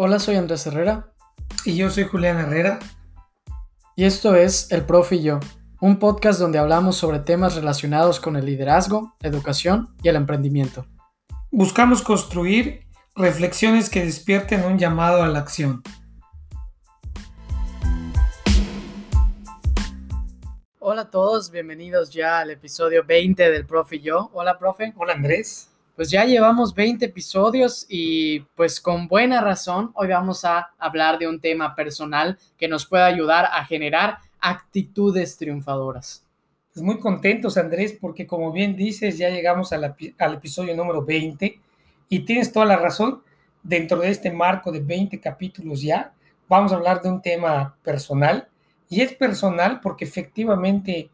Hola, soy Andrés Herrera. Y yo soy Julián Herrera. Y esto es El Profe y yo, un podcast donde hablamos sobre temas relacionados con el liderazgo, educación y el emprendimiento. Buscamos construir reflexiones que despierten un llamado a la acción. Hola a todos, bienvenidos ya al episodio 20 del Profe y yo. Hola, profe. Hola, Andrés. Pues ya llevamos 20 episodios y pues con buena razón hoy vamos a hablar de un tema personal que nos puede ayudar a generar actitudes triunfadoras. Pues muy contentos, Andrés, porque como bien dices, ya llegamos al episodio número 20 y tienes toda la razón. Dentro de este marco de 20 capítulos ya, vamos a hablar de un tema personal y es personal porque efectivamente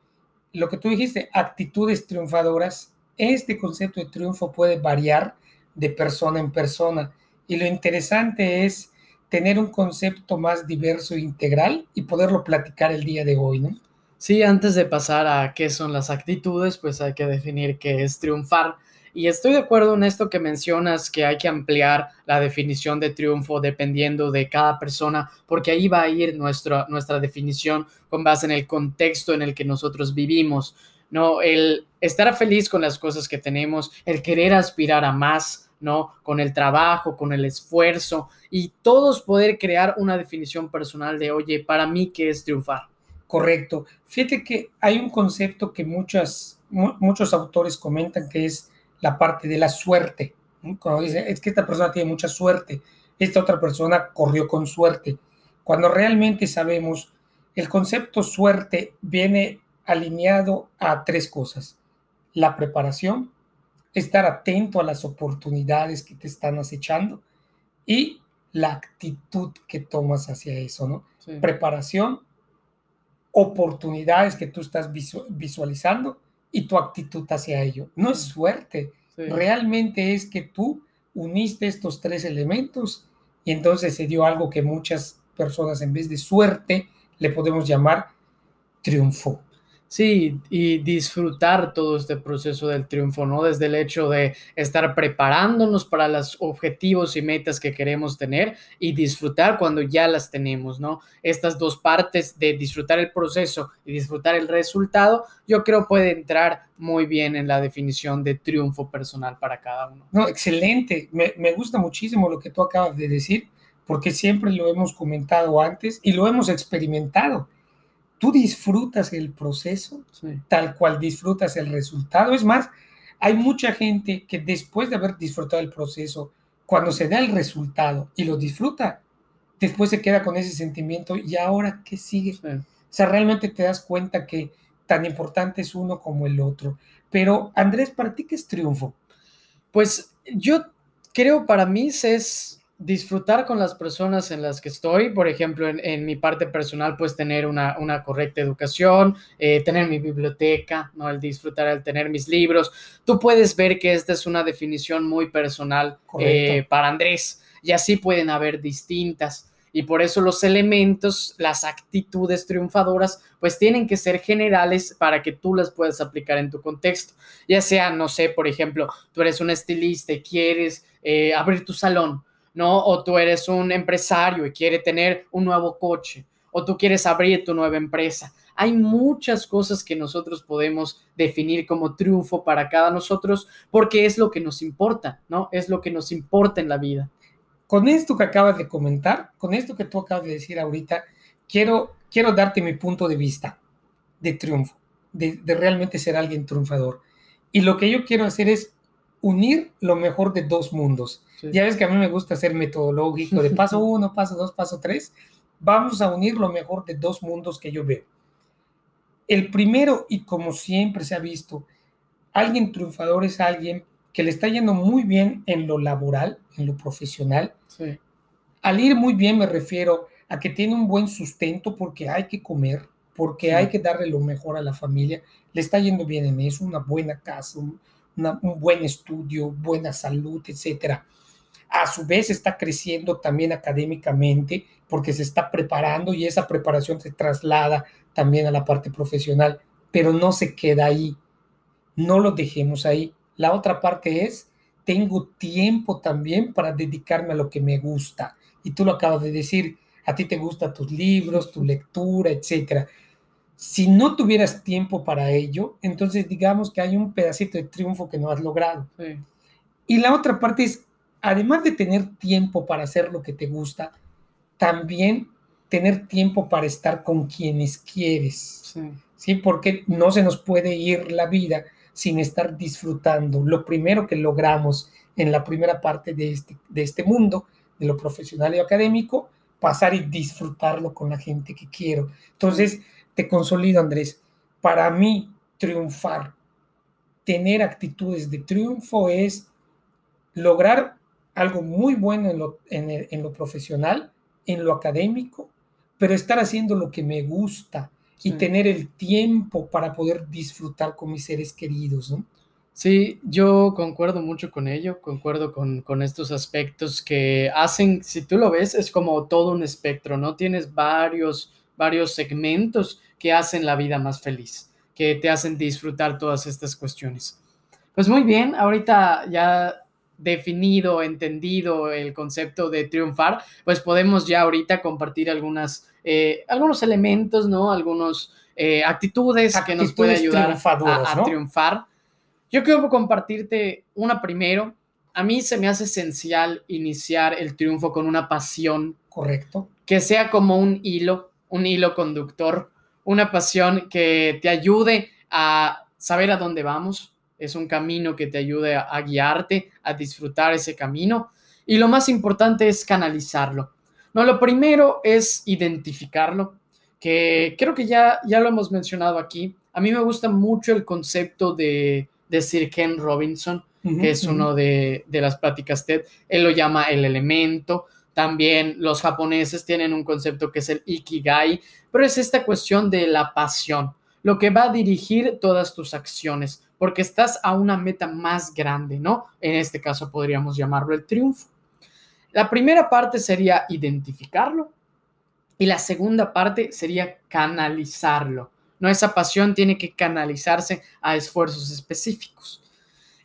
lo que tú dijiste, actitudes triunfadoras, este concepto de triunfo puede variar de persona en persona y lo interesante es tener un concepto más diverso e integral y poderlo platicar el día de hoy, ¿no? Sí, antes de pasar a qué son las actitudes, pues hay que definir qué es triunfar. Y estoy de acuerdo en esto que mencionas, que hay que ampliar la definición de triunfo dependiendo de cada persona, porque ahí va a ir nuestra, nuestra definición con base en el contexto en el que nosotros vivimos. ¿No? El estar feliz con las cosas que tenemos, el querer aspirar a más, ¿no? Con el trabajo, con el esfuerzo y todos poder crear una definición personal de, oye, para mí, ¿qué es triunfar? Correcto. Fíjate que hay un concepto que muchas, muchos autores comentan que es la parte de la suerte. Cuando dicen, es que esta persona tiene mucha suerte, esta otra persona corrió con suerte. Cuando realmente sabemos, el concepto suerte viene alineado a tres cosas. La preparación, estar atento a las oportunidades que te están acechando y la actitud que tomas hacia eso, ¿no? Preparación, oportunidades que tú estás visualizando y tu actitud hacia ello. No es suerte, realmente es que tú uniste estos tres elementos y entonces se dio algo que muchas personas en vez de suerte le podemos llamar triunfo. Sí, y disfrutar todo este proceso del triunfo, ¿no? Desde el hecho de estar preparándonos para los objetivos y metas que queremos tener y disfrutar cuando ya las tenemos, ¿no? Estas dos partes de disfrutar el proceso y disfrutar el resultado, yo creo puede entrar muy bien en la definición de triunfo personal para cada uno. No, excelente. Me, me gusta muchísimo lo que tú acabas de decir, porque siempre lo hemos comentado antes y lo hemos experimentado tú disfrutas el proceso tal cual disfrutas el resultado. Es más, hay mucha gente que después de haber disfrutado el proceso, cuando se da el resultado y lo disfruta, después se queda con ese sentimiento y ahora qué sigue. O sea, realmente te das cuenta que tan importante es uno como el otro. Pero Andrés, ¿para ti qué es triunfo? Pues yo creo para mí es disfrutar con las personas en las que estoy, por ejemplo, en, mi parte personal, pues tener una, correcta educación, eh, tener mi biblioteca, ¿no? El disfrutar, el tener mis libros. Tú puedes ver que esta es una definición muy personal eh, para Andrés y así pueden haber distintas. Y por eso los elementos, las actitudes triunfadoras, pues tienen que ser generales para que tú las puedas aplicar en tu contexto. Ya sea, no sé, por ejemplo, tú eres un estilista y quieres eh, abrir tu salón ¿no? O tú eres un empresario y quieres tener un nuevo coche, o tú quieres abrir tu nueva empresa. Hay muchas cosas que nosotros podemos definir como triunfo para cada nosotros porque es lo que nos importa, ¿no? Es lo que nos importa en la vida. Con esto que acabas de comentar, con esto que tú acabas de decir ahorita, quiero, quiero darte mi punto de vista de triunfo, de, de realmente ser alguien triunfador. Y lo que yo quiero hacer es unir lo mejor de dos mundos. Ya ves que a mí me gusta ser metodológico, de paso uno, paso dos, paso tres. Vamos a unir lo mejor de dos mundos que yo veo. El primero, y como siempre se ha visto, alguien triunfador es alguien que le está yendo muy bien en lo laboral, en lo profesional. Al ir muy bien me refiero a que tiene un buen sustento porque hay que comer, porque hay que darle lo mejor a la familia. Le está yendo bien en eso, una buena casa, un, un buen estudio, buena salud, etcétera. A su vez está creciendo también académicamente porque se está preparando y esa preparación se traslada también a la parte profesional, pero no se queda ahí. No lo dejemos ahí. La otra parte es, tengo tiempo también para dedicarme a lo que me gusta. y tú lo acabas de decir, a ti te gustan tus libros, tu lectura, etcétera. Si no tuvieras tiempo para ello, entonces digamos que hay un pedacito de triunfo que no has logrado. Y la otra parte es, además de tener tiempo para hacer lo que te gusta, también tener tiempo para estar con quienes quieres. Sí. Porque no se nos puede ir la vida sin estar disfrutando lo primero que logramos en la primera parte de este, de este mundo, de lo profesional y académico, pasar y disfrutarlo con la gente que quiero. Entonces, te consolido, Andrés. Para mí, triunfar, tener actitudes de triunfo es lograr algo muy bueno en lo, en, lo profesional, en lo académico, pero estar haciendo lo que me gusta y tener el tiempo para poder disfrutar con mis seres queridos, ¿no? Sí, yo concuerdo mucho con ello, concuerdo con, con, estos aspectos que hacen, si tú lo ves, es como todo un espectro, ¿no? Tienes varios, varios segmentos que hacen la vida más feliz, que te hacen disfrutar todas estas cuestiones. Pues muy bien, ahorita ya definido, entendido el concepto de triunfar, pues podemos ya ahorita compartir algunas, eh, algunos elementos, ¿no? Algunos eh, actitudes, que nos pueden ayudar a, triunfar. Yo quiero compartirte una primero. A mí se me hace esencial iniciar el triunfo con una pasión. Correcto. Que sea como un hilo, un hilo conductor, una pasión que te ayude a saber a dónde vamos, es un camino que te ayude a, guiarte, a disfrutar ese camino. Y lo más importante es canalizarlo. No, lo primero es identificarlo, que creo que ya, ya lo hemos mencionado aquí. A mí me gusta mucho el concepto de, de Sir Ken Robinson, que es uno de, de, las pláticas TED. Él lo llama el elemento. También los japoneses tienen un concepto que es el ikigai, pero es esta cuestión de la pasión, lo que va a dirigir todas tus acciones porque estás a una meta más grande, ¿no? En este caso podríamos llamarlo el triunfo. La primera parte sería identificarlo y la segunda parte sería canalizarlo. ¿no? Esa pasión tiene que canalizarse a esfuerzos específicos.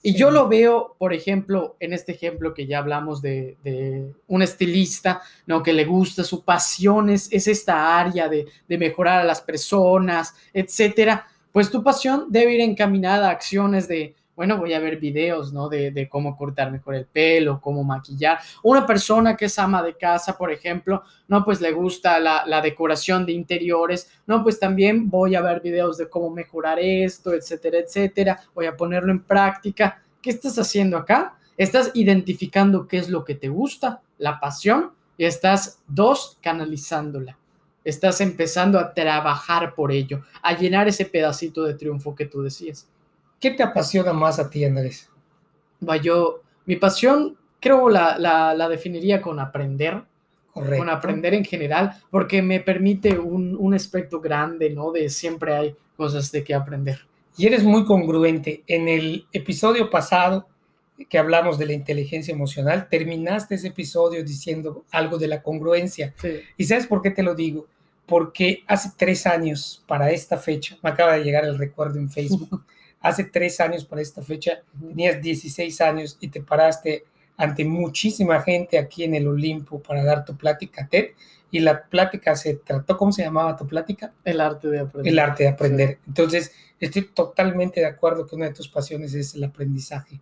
Y yo lo veo, por ejemplo, en este ejemplo que ya hablamos de, un estilista, ¿no? Que le gusta, su pasión es, esta área de, de, mejorar a las personas, etcétera pues tu pasión debe ir encaminada a acciones de, bueno, voy a ver videos, ¿no? De, cómo cortar mejor el pelo, cómo maquillar. Una persona que es ama de casa, por ejemplo, no, pues le gusta la, decoración de interiores, no, pues también voy a ver videos de cómo mejorar esto, etcétera, etcétera. Voy a ponerlo en práctica. ¿Qué estás haciendo acá? Estás identificando qué es lo que te gusta, la pasión, y estás, dos, canalizándola estás empezando a trabajar por ello, a llenar ese pedacito de triunfo que tú decías. ¿Qué te apasiona más a ti, Andrés? Yo, mi pasión creo la, la, definiría con aprender, Correcto. con aprender en general, porque me permite un, un aspecto grande, ¿no? De siempre hay cosas de qué aprender. Y eres muy congruente. En el episodio pasado que hablamos de la inteligencia emocional, terminaste ese episodio diciendo algo de la congruencia. ¿Y sabes por qué te lo digo? Porque hace tres años para esta fecha, me acaba de llegar el recuerdo en Facebook, hace tres años para esta fecha, tenías 16 años y te paraste ante muchísima gente aquí en el Olimpo para dar tu plática TED y la plática se trató, ¿cómo se llamaba tu plática? El arte de aprender. El arte de aprender. Entonces, estoy totalmente de acuerdo que una de tus pasiones es el aprendizaje.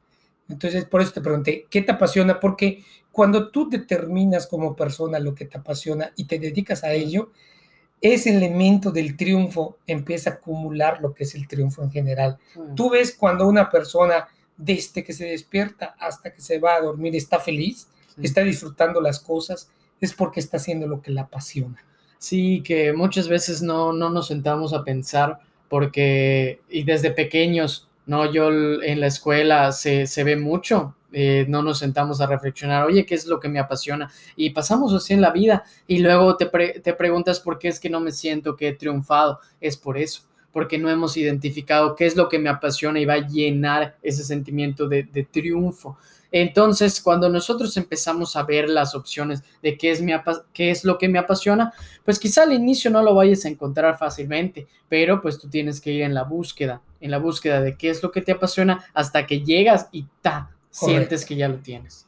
Entonces, por eso te pregunté, ¿qué te apasiona? Porque cuando tú determinas como persona lo que te apasiona y te dedicas a ello, ese elemento del triunfo empieza a acumular lo que es el triunfo en general. Tú ves cuando una persona desde que se despierta hasta que se va a dormir está feliz, está disfrutando las cosas, es porque está haciendo lo que le apasiona. Sí, que muchas veces no, no nos sentamos a pensar porque, y desde pequeños, no, yo en la escuela se, se ve mucho, eh, no nos sentamos a reflexionar, oye, ¿qué es lo que me apasiona? Y pasamos así en la vida y luego te, te preguntas por qué es que no me siento que he triunfado. Es por eso, porque no hemos identificado qué es lo que me apasiona y va a llenar ese sentimiento de, de triunfo. Entonces, cuando nosotros empezamos a ver las opciones de qué es, mi qué es lo que me apasiona, pues quizá al inicio no lo vayas a encontrar fácilmente, pero pues tú tienes que ir en la búsqueda, en la búsqueda de qué es lo que te apasiona hasta que llegas y ta, sientes que ya lo tienes.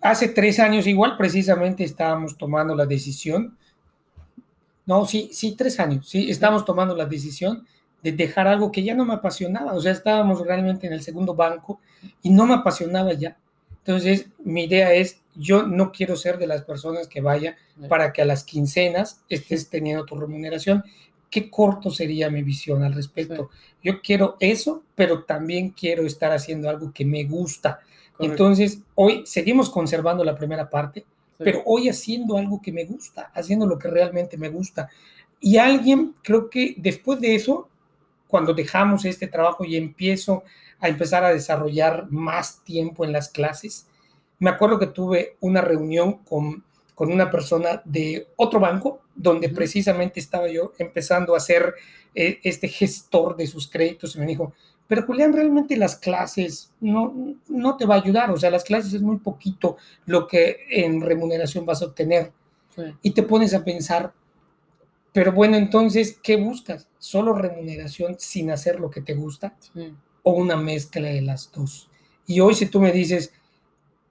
hace tres años igual precisamente estábamos tomando la decisión, no, sí, sí, tres años, sí, estábamos tomando la decisión de dejar algo que ya no me apasionaba, o sea, estábamos realmente en el segundo banco y no me apasionaba ya. Entonces, mi idea es, yo no quiero ser de las personas que vaya para que a las quincenas estés teniendo tu remuneración. Qué corto sería mi visión al respecto. Yo quiero eso, pero también quiero estar haciendo algo que me gusta. Entonces, hoy seguimos conservando la primera parte, pero hoy haciendo algo que me gusta, haciendo lo que realmente me gusta. Y alguien, creo que después de eso, cuando dejamos este trabajo y empiezo a empezar a desarrollar más tiempo en las clases, me acuerdo que tuve una reunión con, con una persona de otro banco, donde precisamente estaba yo empezando a ser eh, este gestor de sus créditos, y me dijo, pero Julián, realmente las clases no, no te va a ayudar, o sea, las clases es muy poquito lo que en remuneración vas a obtener. Y te pones a pensar, pero bueno, entonces, ¿qué buscas? ¿Solo remuneración sin hacer lo que te gusta? ¿O una mezcla de las dos? Y hoy si tú me dices,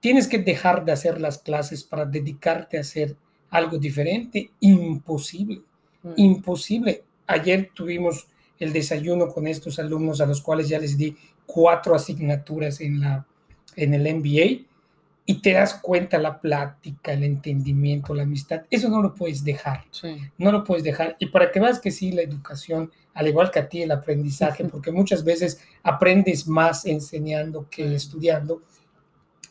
tienes que dejar de hacer las clases para dedicarte a hacer algo diferente, imposible, mm. imposible. Ayer tuvimos el desayuno con estos alumnos a los cuales ya les di cuatro asignaturas en, la, en el MBA y te das cuenta la plática, el entendimiento, la amistad, eso no lo puedes dejar, no lo puedes dejar. Y para que veas que sí, la educación, al igual que a ti, el aprendizaje, porque muchas veces aprendes más enseñando que estudiando.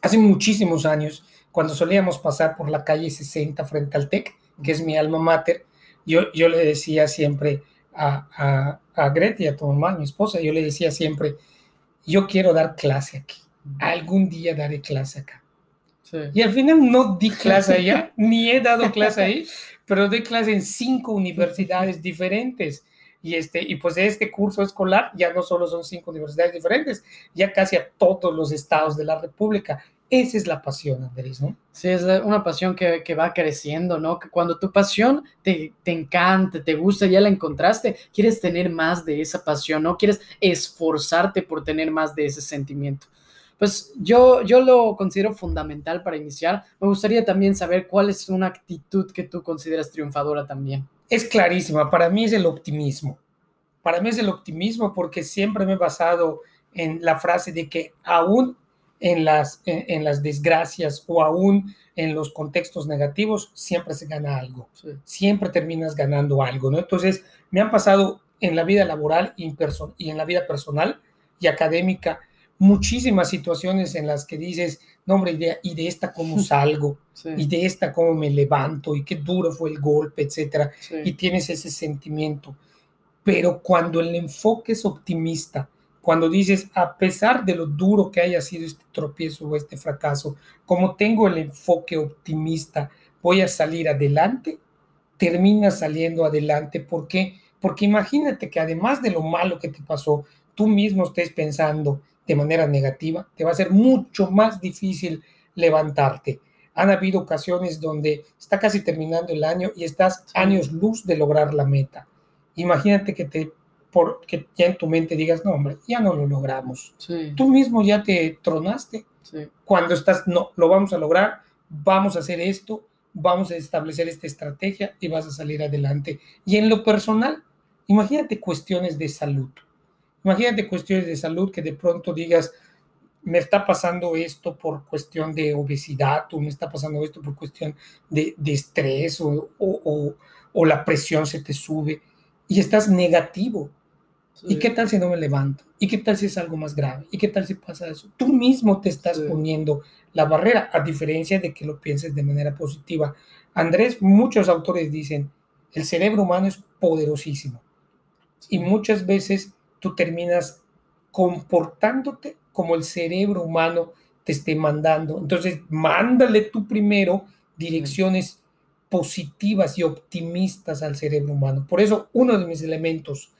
Hace muchísimos años, cuando solíamos pasar por la calle 60 frente al TEC, que es mi alma mater, yo, yo le decía siempre a, a, a Greta y a tu mamá, mi esposa, yo le decía siempre, yo quiero dar clase aquí, algún día daré clase acá y al final no di clase allá, ni he dado clase ahí, pero doy clase en cinco universidades diferentes. Y, este, y pues este curso escolar ya no solo son cinco universidades diferentes, ya casi a todos los estados de la República. Esa es la pasión, Andrés, ¿no? Sí, es una pasión que, que va creciendo, ¿no? Que cuando tu pasión te, te encanta, te gusta, ya la encontraste, quieres tener más de esa pasión, ¿no? Quieres esforzarte por tener más de ese sentimiento. Pues yo, yo lo considero fundamental para iniciar. Me gustaría también saber cuál es una actitud que tú consideras triunfadora también. Es clarísima, para mí es el optimismo. Para mí es el optimismo porque siempre me he basado en la frase de que aún en las, en, las desgracias o aún en los contextos negativos, siempre se gana algo. Siempre terminas ganando algo, ¿no? Entonces, me han pasado en la vida laboral y en la vida personal y académica muchísimas situaciones en las que dices, no, hombre, y de, esta cómo salgo, y de esta cómo me levanto, y qué duro fue el golpe, etcétera, y tienes ese sentimiento. Pero cuando el enfoque es optimista, cuando dices, a pesar de lo duro que haya sido este tropiezo o este fracaso, como tengo el enfoque optimista, voy a salir adelante, termina saliendo adelante. ¿Por qué? Porque imagínate que además de lo malo que te pasó, tú mismo estés pensando, de manera negativa, te va a ser mucho más difícil levantarte. Han habido ocasiones donde está casi terminando el año y estás años luz de lograr la meta. Imagínate que te por, que ya en tu mente digas, no, hombre, ya no lo logramos. Tú mismo ya te tronaste. Cuando estás, no, lo vamos a lograr, vamos a hacer esto, vamos a establecer esta estrategia y vas a salir adelante. Y en lo personal, imagínate cuestiones de salud. Imagínate cuestiones de salud que de pronto digas, me está pasando esto por cuestión de obesidad o me está pasando esto por cuestión de, estrés o, o, la presión se te sube y estás negativo. ¿Y qué tal si no me levanto? ¿Y qué tal si es algo más grave? ¿Y qué tal si pasa eso? Tú mismo te estás poniendo la barrera, a diferencia de que lo pienses de manera positiva. Andrés, muchos autores dicen, el cerebro humano es poderosísimo y muchas veces tú terminas comportándote como el cerebro humano te esté mandando. Entonces, mándale tú primero direcciones positivas y optimistas al cerebro humano. Por eso, uno de mis elementos,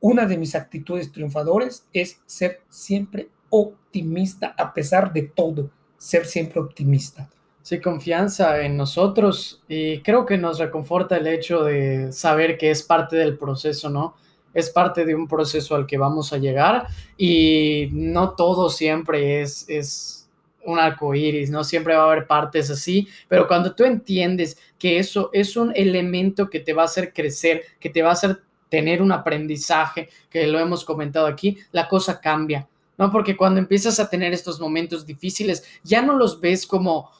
una de mis actitudes triunfadores es ser siempre optimista a pesar de todo, ser siempre optimista. Sí, confianza en nosotros y creo que nos reconforta el hecho de saber que es parte del proceso, ¿no? Es parte de un proceso al que vamos a llegar y no todo siempre es, es un arco iris, ¿no? Siempre va a haber partes así, pero cuando tú entiendes que eso es un elemento que te va a hacer crecer, que te va a hacer tener un aprendizaje, que lo hemos comentado aquí, la cosa cambia, ¿no? Porque cuando empiezas a tener estos momentos difíciles, ya no los ves como,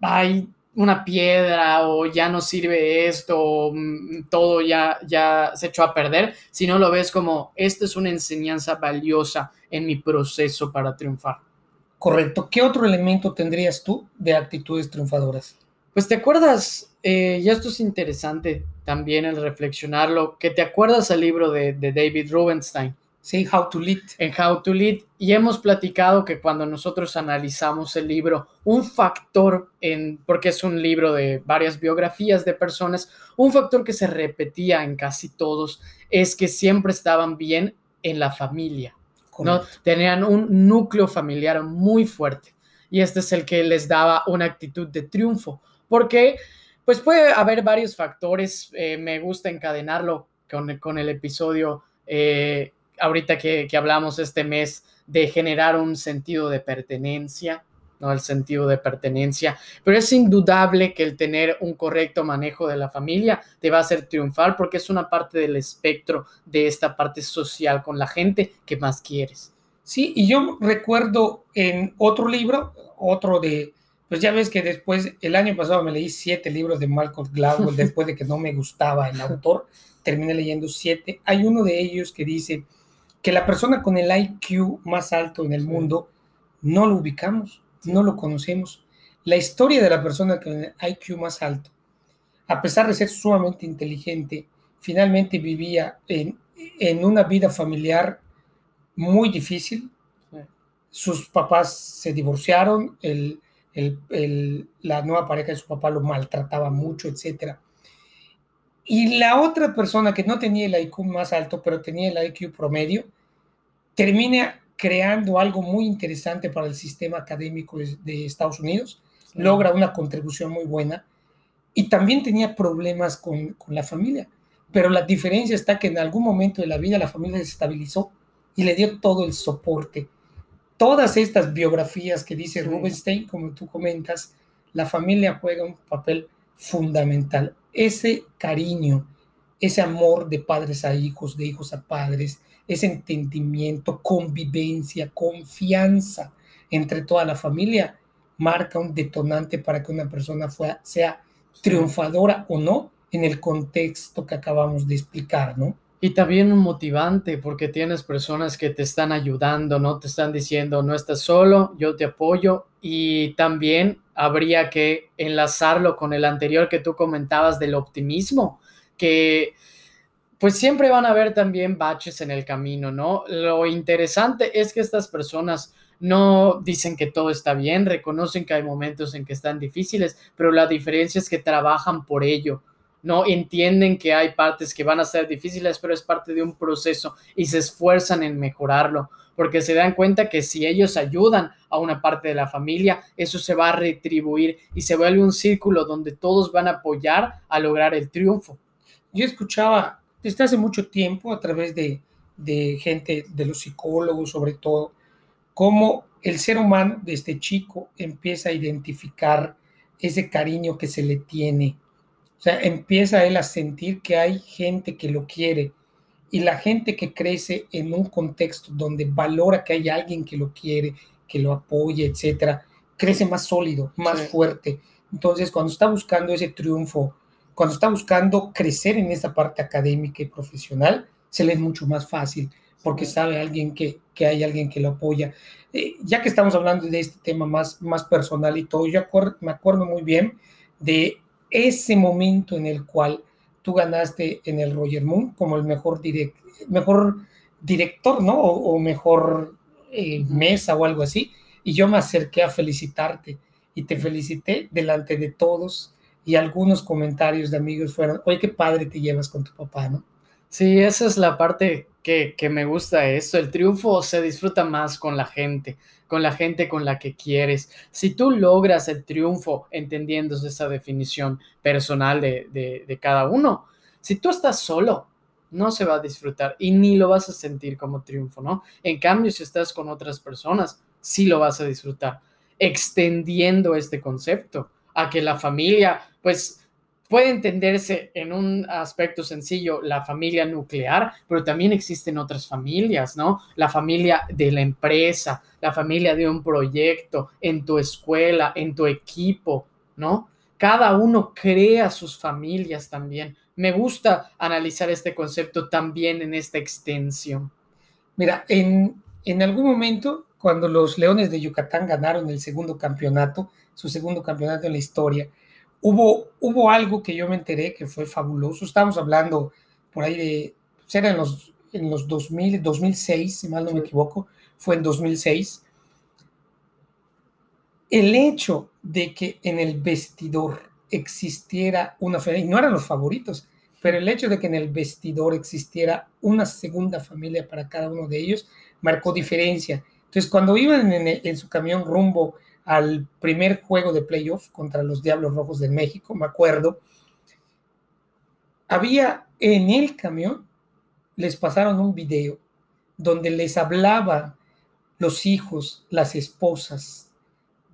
ay, una piedra o ya no sirve esto, o mm, todo ya, ya se echó a perder, sino lo ves como, esta es una enseñanza valiosa en mi proceso para triunfar. Correcto. ¿Qué otro elemento tendrías tú de actitudes triunfadoras? Pues te acuerdas, eh, y esto es interesante también el reflexionarlo, que te acuerdas al libro de, de David Rubenstein, Sí, How to Lead. En How to Lead. Y hemos platicado que cuando nosotros analizamos el libro, un factor, en, porque es un libro de varias biografías de personas, un factor que se repetía en casi todos es que siempre estaban bien en la familia. ¿no? Tenían un núcleo familiar muy fuerte. Y este es el que les daba una actitud de triunfo. Porque, pues puede haber varios factores. Eh, me gusta encadenarlo con, con el episodio. Eh, ahorita que, hablamos este mes de generar un sentido de pertenencia, ¿no? El sentido de pertenencia, pero es indudable que el tener un correcto manejo de la familia te va a hacer triunfar porque es una parte del espectro de esta parte social con la gente que más quieres. Sí, y yo recuerdo en otro libro, otro de, pues ya ves que después, el año pasado me leí siete libros de Malcolm Gladwell después de que no me gustaba el autor, terminé leyendo siete. Hay uno de ellos que dice, que la persona con el IQ más alto en el mundo no lo ubicamos, no lo conocemos. La historia de la persona con el IQ más alto, a pesar de ser sumamente inteligente, finalmente vivía en, una vida familiar muy difícil. Sus papás se divorciaron, la nueva pareja de su papá lo maltrataba mucho, etc. Y la otra persona que no tenía el IQ más alto, pero tenía el IQ promedio, termina creando algo muy interesante para el sistema académico de Estados Unidos, logra una contribución muy buena y también tenía problemas con, la familia, pero la diferencia está que en algún momento de la vida la familia se estabilizó y le dio todo el soporte. Todas estas biografías que dice Rubenstein, como tú comentas, la familia juega un papel fundamental. Ese cariño, ese amor de padres a hijos, de hijos a padres, ese entendimiento, convivencia, confianza entre toda la familia, marca un detonante para que una persona sea triunfadora o no en el contexto que acabamos de explicar, ¿no? Y también un motivante, porque tienes personas que te están ayudando, ¿no? Te están diciendo, no estás solo, yo te apoyo. Y también habría que enlazarlo con el anterior que tú comentabas del optimismo, que pues siempre van a haber también baches en el camino, ¿no? Lo interesante es que estas personas no dicen que todo está bien, reconocen que hay momentos en que están difíciles, pero la diferencia es que trabajan por ello, ¿no? Entienden que hay partes que van a ser difíciles, pero es parte de un proceso y se esfuerzan en mejorarlo, porque se dan cuenta que si ellos ayudan a una parte de la familia, eso se va a retribuir y se vuelve un círculo donde todos van a apoyar a lograr el triunfo. Yo escuchaba desde hace mucho tiempo a través de, gente, de los psicólogos sobre todo, cómo el ser humano desde chico empieza a identificar ese cariño que se le tiene. O sea, empieza él a sentir que hay gente que lo quiere y la gente que crece en un contexto donde valora que hay alguien que lo quiere, que lo apoye, etcétera, crece más sólido, más fuerte. Entonces, cuando está buscando ese triunfo cuando está buscando crecer en esa parte académica y profesional, se le es mucho más fácil porque sabe alguien que, que hay alguien que lo apoya. Eh, ya que estamos hablando de este tema más, más personal y todo, yo me acuerdo muy bien de ese momento en el cual tú ganaste en el Roger Moon como el mejor, mejor director, ¿no? O, mejor eh, mesa o algo así. Y yo me acerqué a felicitarte y te felicité delante de todos y algunos comentarios de amigos fueron, oye, qué padre te llevas con tu papá, ¿no? Sí, esa es la parte que, me gusta esto. El triunfo se disfruta más con la gente, con la gente con la que quieres. Si tú logras el triunfo entendiendo esa definición personal de, de cada uno, si tú estás solo, no se va a disfrutar y ni lo vas a sentir como triunfo, ¿no? En cambio, si estás con otras personas, sí lo vas a disfrutar. extendiendo este concepto a que la familia, pues, puede entenderse en un aspecto sencillo, la familia nuclear, pero también existen otras familias, ¿no? La familia de la empresa, la familia de un proyecto, en tu escuela, en tu equipo, ¿no? Cada uno crea sus familias también. Me gusta analizar este concepto también en esta extensión. Mira, en, en algún momento, cuando los Leones de Yucatán ganaron el segundo campeonato, su segundo campeonato en la historia, hubo, hubo algo que yo me enteré que fue fabuloso. Estamos hablando por ahí de, pues, era en los, en los 2000, 2006, si mal no me equivoco, fue en 2006. El hecho de que en el vestidor existiera una familia, y no eran los favoritos, pero el hecho de que en el vestidor existiera una segunda familia para cada uno de ellos marcó diferencia. Entonces, cuando iban en, en su camión rumbo al primer juego de playoff contra los Diablos Rojos de México, me acuerdo, había en el camión, les pasaron un video donde les hablaban los hijos, las esposas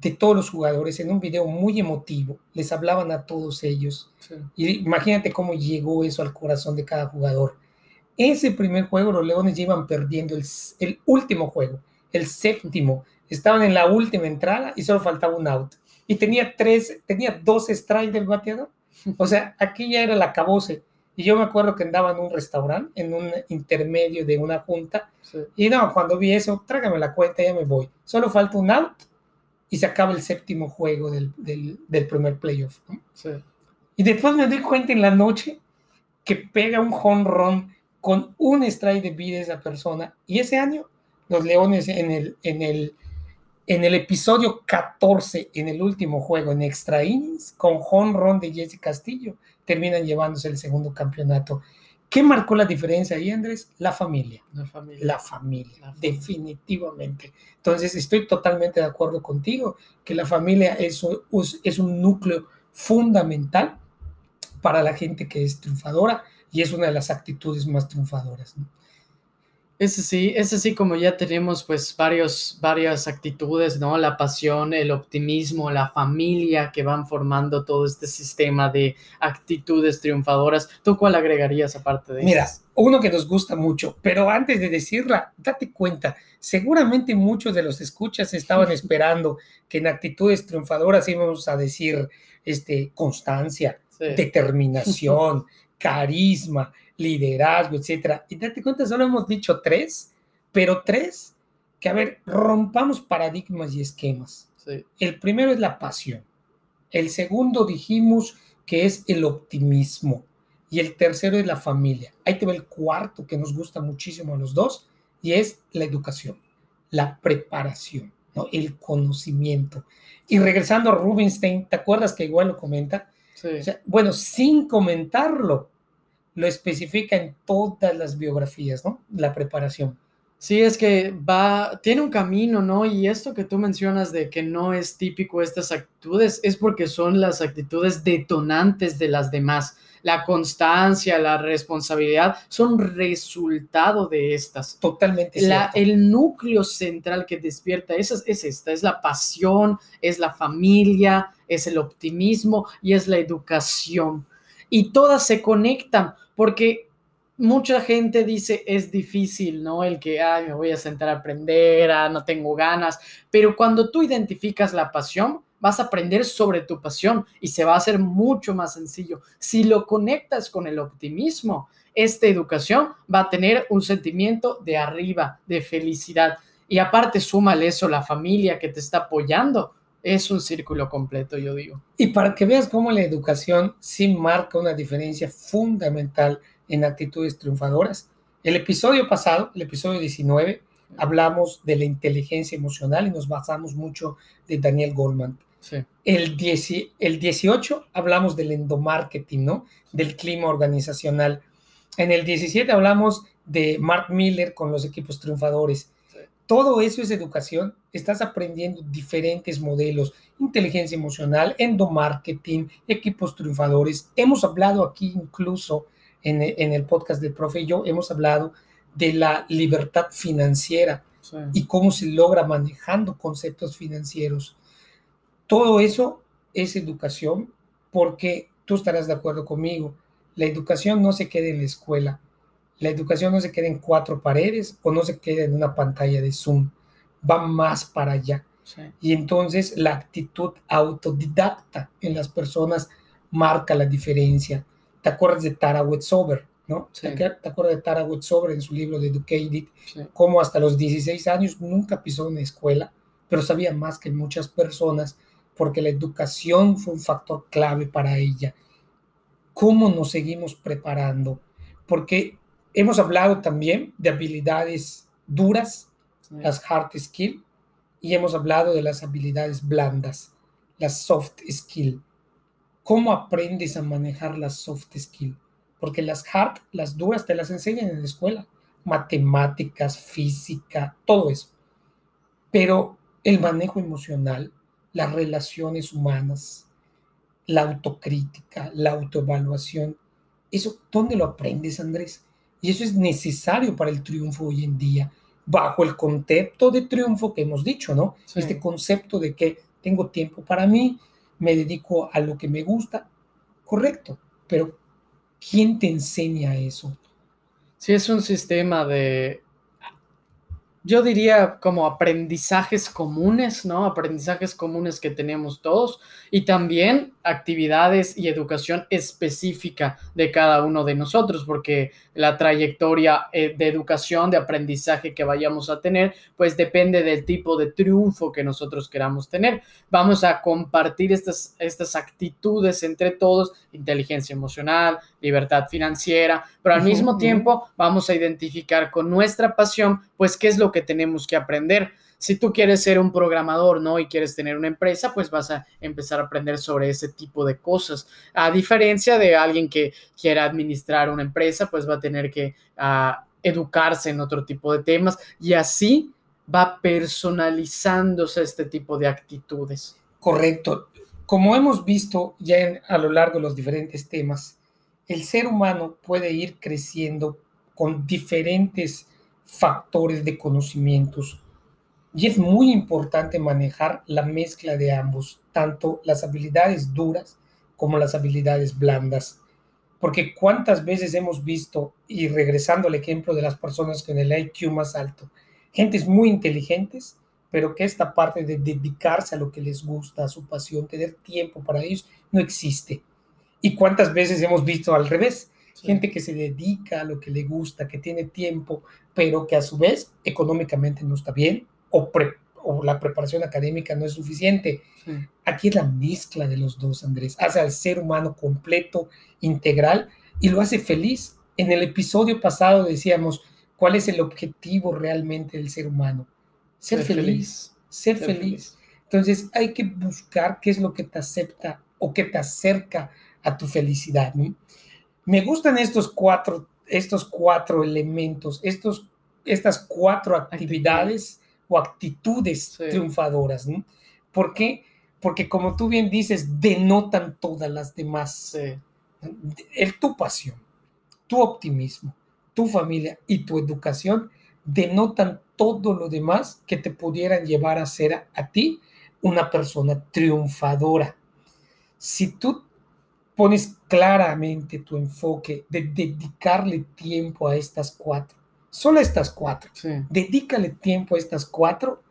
de todos los jugadores en un video muy emotivo, les hablaban a todos ellos. Y imagínate cómo llegó eso al corazón de cada jugador. Ese primer juego los Leones iban perdiendo el, el último juego, el séptimo, estaban en la última entrada y solo faltaba un out. Y tenía tres, tenía dos strikes del bateador. O sea, aquí ya era la cabose. Y yo me acuerdo que andaba en un restaurante, en un intermedio de una junta. Y no, cuando vi eso, trágame la cuenta, ya me voy. Solo falta un out y se acaba el séptimo juego del, del, primer playoff. Y después me doy cuenta en la noche que pega un run con un strike de vida esa persona. Y ese año, los Leones en el, en el en el episodio 14, en el último juego, en extra innings, con home run de Jesse Castillo, terminan llevándose el segundo campeonato. ¿Qué marcó la diferencia ahí, Andrés? La familia. La familia. La familia, definitivamente. Entonces, estoy totalmente de acuerdo contigo que la familia es, es un núcleo fundamental para la gente que es triunfadora y es una de las actitudes más triunfadoras. ¿no? Ese sí, ese sí, como ya tenemos pues varios, varias actitudes, ¿no? La pasión, el optimismo, la familia que van formando todo este sistema de actitudes triunfadoras. ¿Tú cuál agregarías aparte de Mira, uno que nos gusta mucho, pero antes de decirla, date cuenta, seguramente muchos de los escuchas estaban esperando que en actitudes triunfadoras íbamos a decir este, constancia, determinación, carisma, liderazgo, etcétera. Y date cuenta, solo hemos dicho tres, pero tres que, a ver, rompamos paradigmas y esquemas. El primero es la pasión. El segundo dijimos que es el optimismo. Y el tercero es la familia. Ahí te ve el cuarto que nos gusta muchísimo a los dos y es la educación, la preparación, ¿no? el conocimiento. Y regresando a Rubinstein, ¿te acuerdas que igual lo comenta? bueno, sin comentarlo, lo especifica en todas las biografías, ¿no? La preparación. Sí, es que va, tiene un camino, ¿no? Y esto que tú mencionas de que no es típico estas actitudes es porque son las actitudes detonantes de las demás. La constancia, la responsabilidad son resultado de estas. Totalmente. La, el núcleo central que despierta es, es esta, es la pasión, es la familia, es el optimismo y es la educación y todas se conectan porque mucha gente dice es difícil, ¿no? El que, ay, me voy a sentar a aprender, ah, no tengo ganas, pero cuando tú identificas la pasión, vas a aprender sobre tu pasión y se va a hacer mucho más sencillo. Si lo conectas con el optimismo, esta educación va a tener un sentimiento de arriba, de felicidad. Y aparte, súmale eso, la familia que te está apoyando, es un círculo completo, yo digo. Y para que veas cómo la educación sí marca una diferencia fundamental en actitudes triunfadoras. El episodio pasado, el episodio 19, hablamos de la inteligencia emocional y nos basamos mucho de Daniel Goldman. El, el 18 hablamos del endomarketing, ¿no? Del clima organizacional. En el 17 hablamos de Mark Miller con los equipos triunfadores. Todo eso es educación. Estás aprendiendo diferentes modelos, inteligencia emocional, endomarketing, equipos triunfadores. Hemos hablado aquí incluso en, el podcast del profe y yo, hemos hablado de la libertad financiera y cómo se logra manejando conceptos financieros. todo eso es educación porque tú estarás de acuerdo conmigo. La educación no se queda en la escuela. La educación no se queda en cuatro paredes o no se queda en una pantalla de Zoom. Va más para allá. Y entonces la actitud autodidacta en las personas marca la diferencia. ¿Te acuerdas de Tara Westover? ¿no? ¿Te acuerdas de Tara Westover en su libro de Educated? Cómo hasta los 16 años nunca pisó una escuela, pero sabía más que muchas personas porque la educación fue un factor clave para ella. ¿Cómo nos seguimos preparando? Porque hemos hablado también de habilidades duras, las hard skills, y hemos hablado de las habilidades blandas, las soft skills. ¿Cómo aprendes a manejar las soft skills? Porque las hard, las duras, te las enseñan en la escuela. Matemáticas, física, todo eso. Pero el manejo emocional, las relaciones humanas, la autocrítica, la autoevaluación, eso, ¿dónde lo aprendes, Andrés? Y eso es necesario para el triunfo hoy en día bajo el concepto de triunfo que hemos dicho, ¿no? Este concepto de que tengo tiempo para mí, me dedico a lo que me gusta, correcto, pero ¿quién te enseña eso? Sí, es un sistema de yo diría como aprendizajes comunes, ¿no? Aprendizajes comunes que tenemos todos y también actividades y educación específica de cada uno de nosotros, porque la trayectoria eh, de educación, de aprendizaje que vayamos a tener, pues depende del tipo de triunfo que nosotros queramos tener. Vamos a compartir estas, estas actitudes entre todos, inteligencia emocional, libertad financiera, pero al mismo tiempo vamos a identificar con nuestra pasión, pues qué es lo que tenemos que aprender. Si tú quieres ser un programador, ¿no? Y quieres tener una empresa, pues vas a empezar a aprender sobre ese tipo de cosas. A diferencia de alguien que quiera administrar una empresa, pues va a tener que ah, educarse en otro tipo de temas y así va personalizándose este tipo de actitudes. Correcto. Como hemos visto ya a lo largo de los diferentes temas, el ser humano puede ir creciendo con diferentes factores de conocimientos y es muy importante manejar la mezcla de ambos, tanto las habilidades duras como las habilidades blandas. Porque cuántas veces hemos visto, y regresando al ejemplo de las personas con el IQ más alto, gentes muy inteligentes, pero que esta parte de dedicarse a lo que les gusta, a su pasión, tener tiempo para ellos, no existe. Y cuántas veces hemos visto al revés, gente que se dedica a lo que le gusta, que tiene tiempo, pero que a su vez económicamente no está bien, o, la preparación académica no es suficiente. Aquí es la mezcla de los dos, Andrés. Hace al ser humano completo, integral, y lo hace feliz. En el episodio pasado decíamos, ¿cuál es el objetivo realmente del ser humano? Ser, feliz, ser, feliz. Entonces hay que buscar qué es lo que te acepta o que te acerca a tu felicidad. Me gustan estos cuatro, estos cuatro elementos, estos, estas cuatro actividades o actitudes triunfadoras. ¿no? ¿Por qué? Porque como tú bien dices, denotan todas las demás. El, tu pasión, tu optimismo, tu familia y tu educación denotan todo lo demás que te pudieran llevar a ser a, ti una persona triunfadora. Si tú pones claramente tu enfoque de dedicarle tiempo a estas cuatro, Solo estas cuatro. Dedícale tiempo a estas cuatro.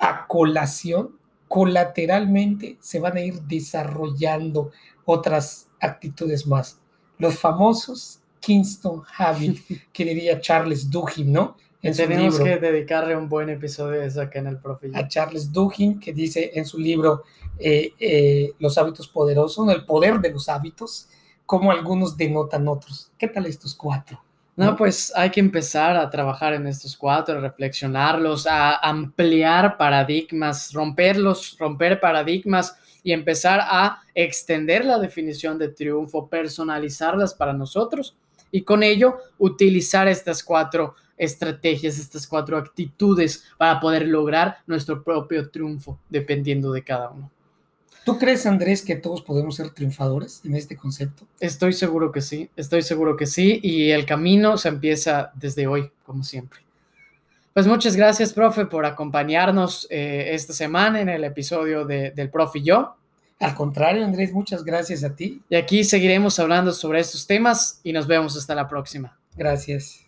A colación, colateralmente se van a ir desarrollando otras actitudes más. Los famosos Kingston Habit, que diría Charles Duhigg, ¿no? En Tenemos que dedicarle un buen episodio de eso acá en el profil. A Charles Duhigg, que dice en su libro eh, eh, Los hábitos poderosos, el poder de los hábitos, cómo algunos denotan otros. ¿Qué tal estos cuatro? No, pues hay que empezar a trabajar en estos cuatro, reflexionarlos, a ampliar paradigmas, romperlos, romper paradigmas y empezar a extender la definición de triunfo, personalizarlas para nosotros y con ello utilizar estas cuatro estrategias, estas cuatro actitudes para poder lograr nuestro propio triunfo, dependiendo de cada uno. ¿Tú crees, Andrés, que todos podemos ser triunfadores en este concepto? Estoy seguro que sí, estoy seguro que sí, y el camino se empieza desde hoy, como siempre. Pues muchas gracias, profe, por acompañarnos eh, esta semana en el episodio de, del Profe y yo. Al contrario, Andrés, muchas gracias a ti. Y aquí seguiremos hablando sobre estos temas y nos vemos hasta la próxima. Gracias.